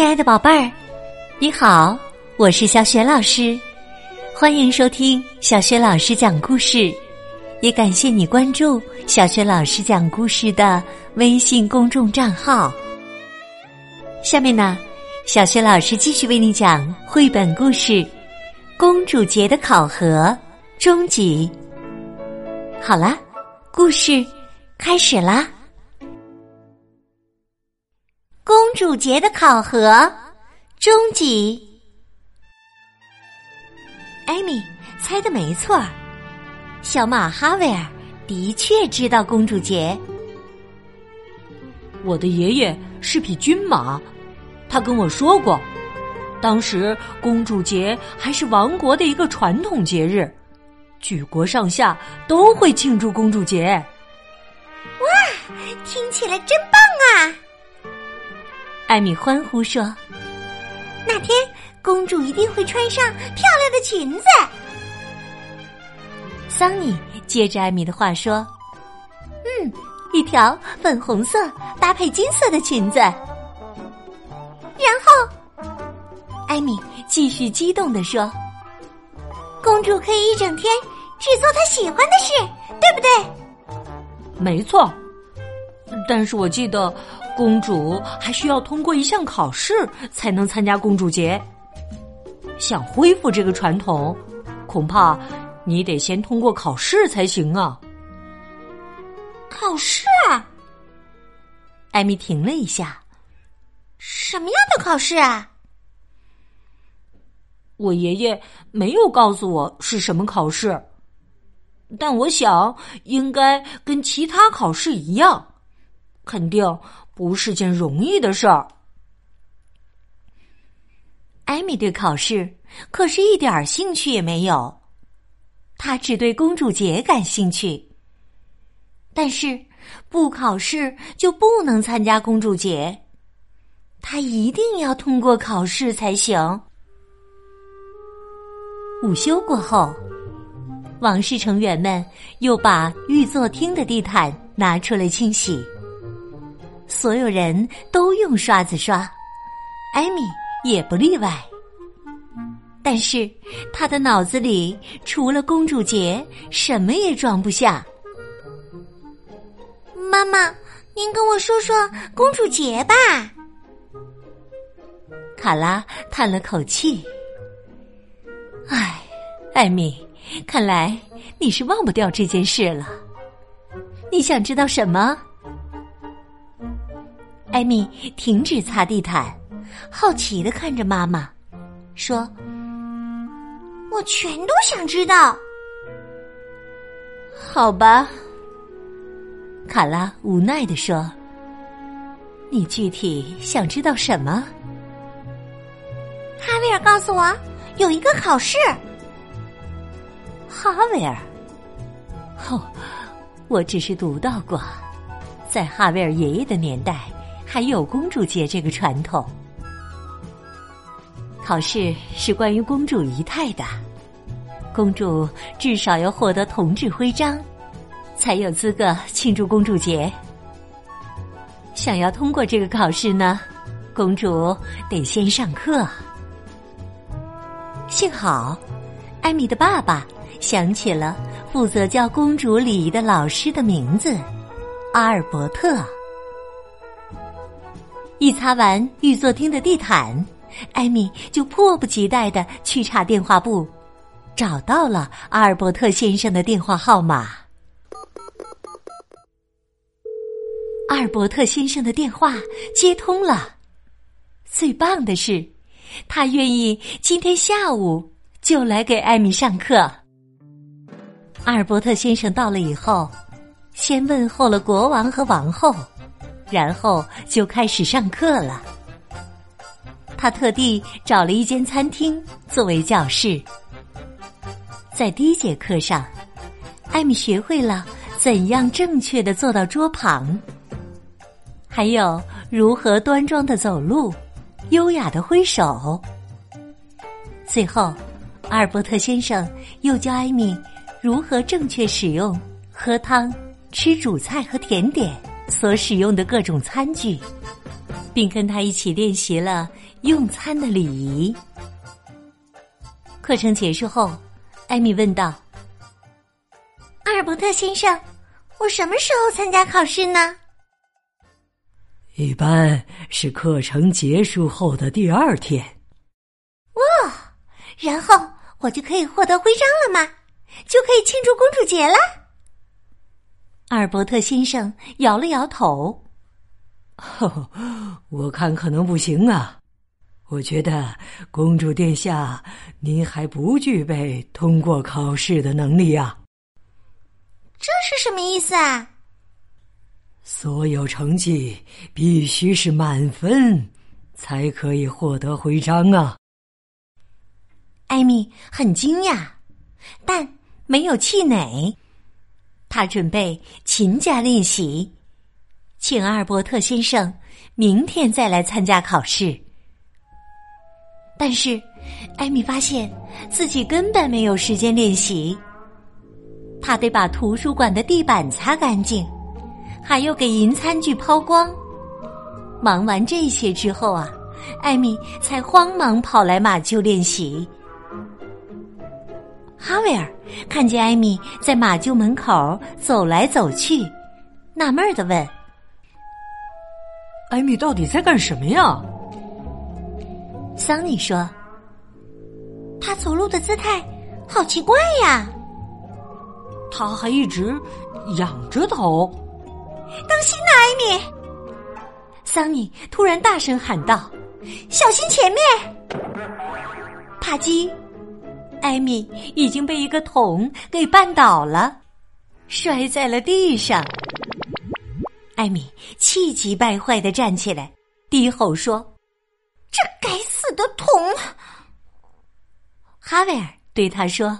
亲爱的宝贝儿，你好，我是小雪老师，欢迎收听小雪老师讲故事，也感谢你关注小雪老师讲故事的微信公众账号。下面呢，小雪老师继续为你讲绘本故事《公主节的考核》终极。好啦，故事开始啦。公主节的考核终极。艾米猜的没错，小马哈维尔的确知道公主节。我的爷爷是匹军马，他跟我说过，当时公主节还是王国的一个传统节日，举国上下都会庆祝公主节。哇，听起来真棒啊！艾米欢呼说：“那天公主一定会穿上漂亮的裙子。”桑尼接着艾米的话说：“嗯，一条粉红色搭配金色的裙子。”然后，艾米继续激动的说：“公主可以一整天只做她喜欢的事，对不对？”没错，但是我记得。公主还需要通过一项考试才能参加公主节。想恢复这个传统，恐怕你得先通过考试才行啊！考试？艾米停了一下，什么样的考试啊？我爷爷没有告诉我是什么考试，但我想应该跟其他考试一样。肯定不是件容易的事儿。艾米对考试可是一点兴趣也没有，她只对公主节感兴趣。但是不考试就不能参加公主节，她一定要通过考试才行。午休过后，王室成员们又把御座厅的地毯拿出来清洗。所有人都用刷子刷，艾米也不例外。但是他的脑子里除了公主节，什么也装不下。妈妈，您跟我说说公主节吧。卡拉叹了口气：“唉，艾米，看来你是忘不掉这件事了。你想知道什么？”艾米停止擦地毯，好奇的看着妈妈，说：“我全都想知道。”好吧，卡拉无奈的说：“你具体想知道什么？”哈维尔告诉我，有一个考试。哈维尔，哦，我只是读到过，在哈维尔爷爷的年代。还有公主节这个传统，考试是关于公主仪态的。公主至少要获得铜质徽章，才有资格庆祝公主节。想要通过这个考试呢，公主得先上课。幸好，艾米的爸爸想起了负责教公主礼仪的老师的名字——阿尔伯特。一擦完御座厅的地毯，艾米就迫不及待的去查电话簿，找到了阿尔伯特先生的电话号码。阿尔伯特先生的电话接通了，最棒的是，他愿意今天下午就来给艾米上课。阿尔伯特先生到了以后，先问候了国王和王后。然后就开始上课了。他特地找了一间餐厅作为教室。在第一节课上，艾米学会了怎样正确的坐到桌旁，还有如何端庄的走路，优雅的挥手。最后，阿尔伯特先生又教艾米如何正确使用喝汤、吃主菜和甜点。所使用的各种餐具，并跟他一起练习了用餐的礼仪。课程结束后，艾米问道：“阿尔伯特先生，我什么时候参加考试呢？”一般是课程结束后的第二天。哇，然后我就可以获得徽章了吗？就可以庆祝公主节了？阿尔伯特先生摇了摇头。我看可能不行啊！我觉得公主殿下，您还不具备通过考试的能力啊。这是什么意思啊？所有成绩必须是满分，才可以获得徽章啊！艾米很惊讶，但没有气馁。他准备勤加练习，请阿尔伯特先生明天再来参加考试。但是，艾米发现自己根本没有时间练习。他得把图书馆的地板擦干净。还要给银餐具抛光。忙完这些之后啊，艾米才慌忙跑来马厩练习。哈维尔看见艾米在马厩门口走来走去，纳闷的问：“艾米到底在干什么呀？”桑尼说：“他走路的姿态好奇怪呀，他还一直仰着头。”当心呐，艾米！桑尼突然大声喊道：“小心前面！”啪叽，艾米已经被一个桶给绊倒了，摔在了地上。艾米气急败坏的站起来，低吼说：“这该死的桶！”哈维尔对他说：“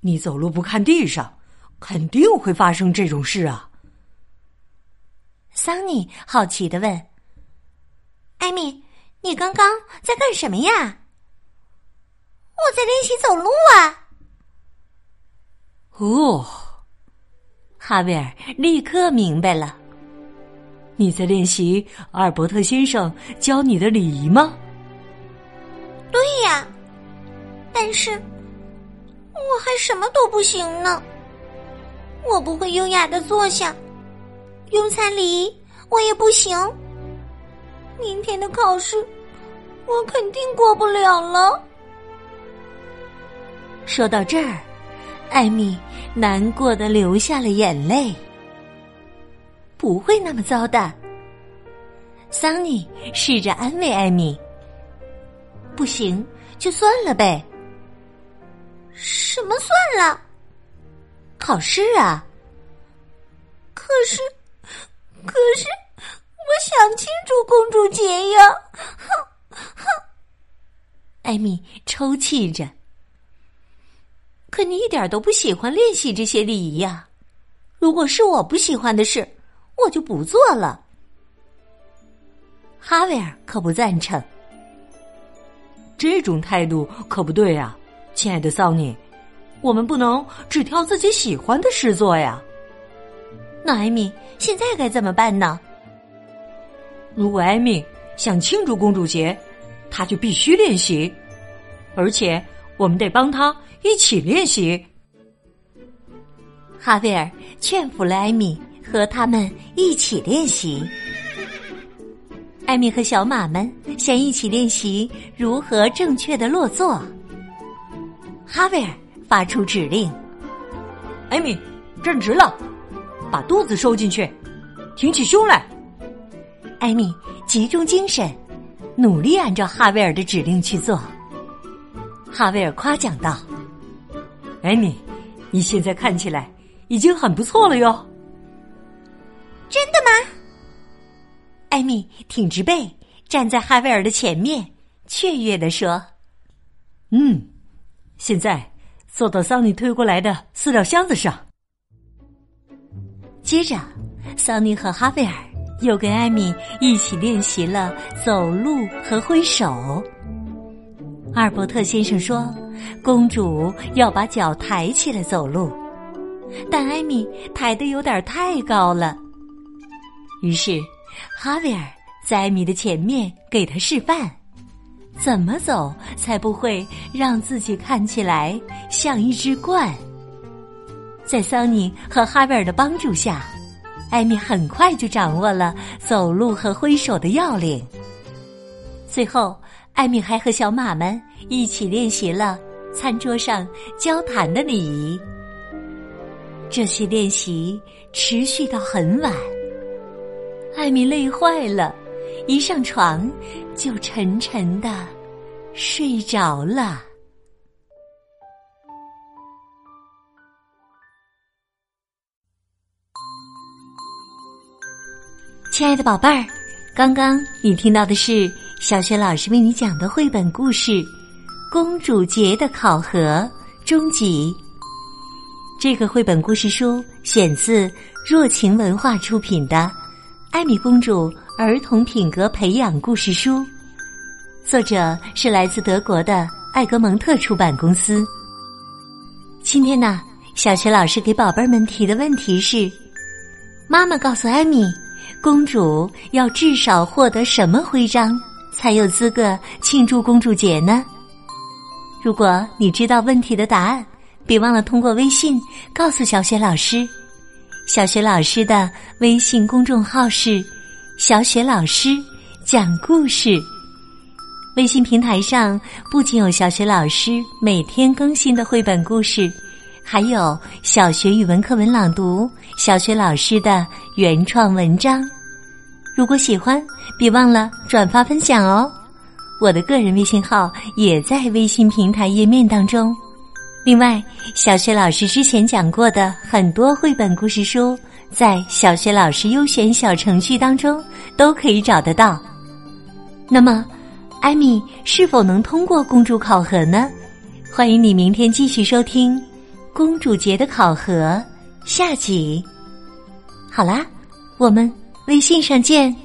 你走路不看地上，肯定会发生这种事啊！”桑尼好奇的问：“艾米，你刚刚在干什么呀？”“我在练习走路啊。”哦，哈维尔立刻明白了：“你在练习阿尔伯特先生教你的礼仪吗？”“对呀，但是我还什么都不行呢。我不会优雅的坐下。”用餐礼仪我也不行，明天的考试我肯定过不了了。说到这儿，艾米难过的流下了眼泪。不会那么糟的，桑尼试着安慰艾米。不行就算了呗。什么算了？考试啊。可是。可是，我想庆祝公主节呀！哼哼，艾米抽泣着。可你一点都不喜欢练习这些礼仪呀！如果是我不喜欢的事，我就不做了。哈维尔可不赞成。这种态度可不对呀，亲爱的桑尼，我们不能只挑自己喜欢的事做呀。那艾米现在该怎么办呢？如果艾米想庆祝公主节，她就必须练习，而且我们得帮他一起练习。哈维尔劝服了艾米，和他们一起练习。艾米和小马们先一起练习如何正确的落座。哈维尔发出指令：“艾米，站直了。”把肚子收进去，挺起胸来。艾米集中精神，努力按照哈维尔的指令去做。哈维尔夸奖道：“艾米，你现在看起来已经很不错了哟。”真的吗？艾米挺直背，站在哈维尔的前面，雀跃的说：“嗯，现在坐到桑尼推过来的饲料箱子上。”接着，桑尼和哈维尔又跟艾米一起练习了走路和挥手。阿尔伯特先生说：“公主要把脚抬起来走路，但艾米抬得有点太高了。”于是，哈维尔在艾米的前面给她示范，怎么走才不会让自己看起来像一只鹳。在桑尼和哈维尔的帮助下，艾米很快就掌握了走路和挥手的要领。最后，艾米还和小马们一起练习了餐桌上交谈的礼仪。这些练习持续到很晚，艾米累坏了，一上床就沉沉的睡着了。亲爱的宝贝儿，刚刚你听到的是小雪老师为你讲的绘本故事《公主节的考核》终极。这个绘本故事书选自若晴文化出品的《艾米公主儿童品格培养故事书》，作者是来自德国的艾格蒙特出版公司。今天呢，小学老师给宝贝们提的问题是：妈妈告诉艾米，公主要至少获得什么徽章才有资格庆祝公主节呢？如果你知道问题的答案。别忘了通过微信告诉小雪老师。小雪老师的微信公众号是“小雪老师讲故事”。微信平台上不仅有小雪老师每天更新的绘本故事，还有小学语文课文朗读、小雪老师的原创文章。如果喜欢，别忘了转发分享哦。我的个人微信号也在微信平台页面当中。另外，小学老师之前讲过的很多绘本故事书，在小学老师优选小程序当中都可以找得到。那么，艾米是否能通过公主考核呢？欢迎你明天继续收听《公主节的考核》下集。好啦，我们微信上见。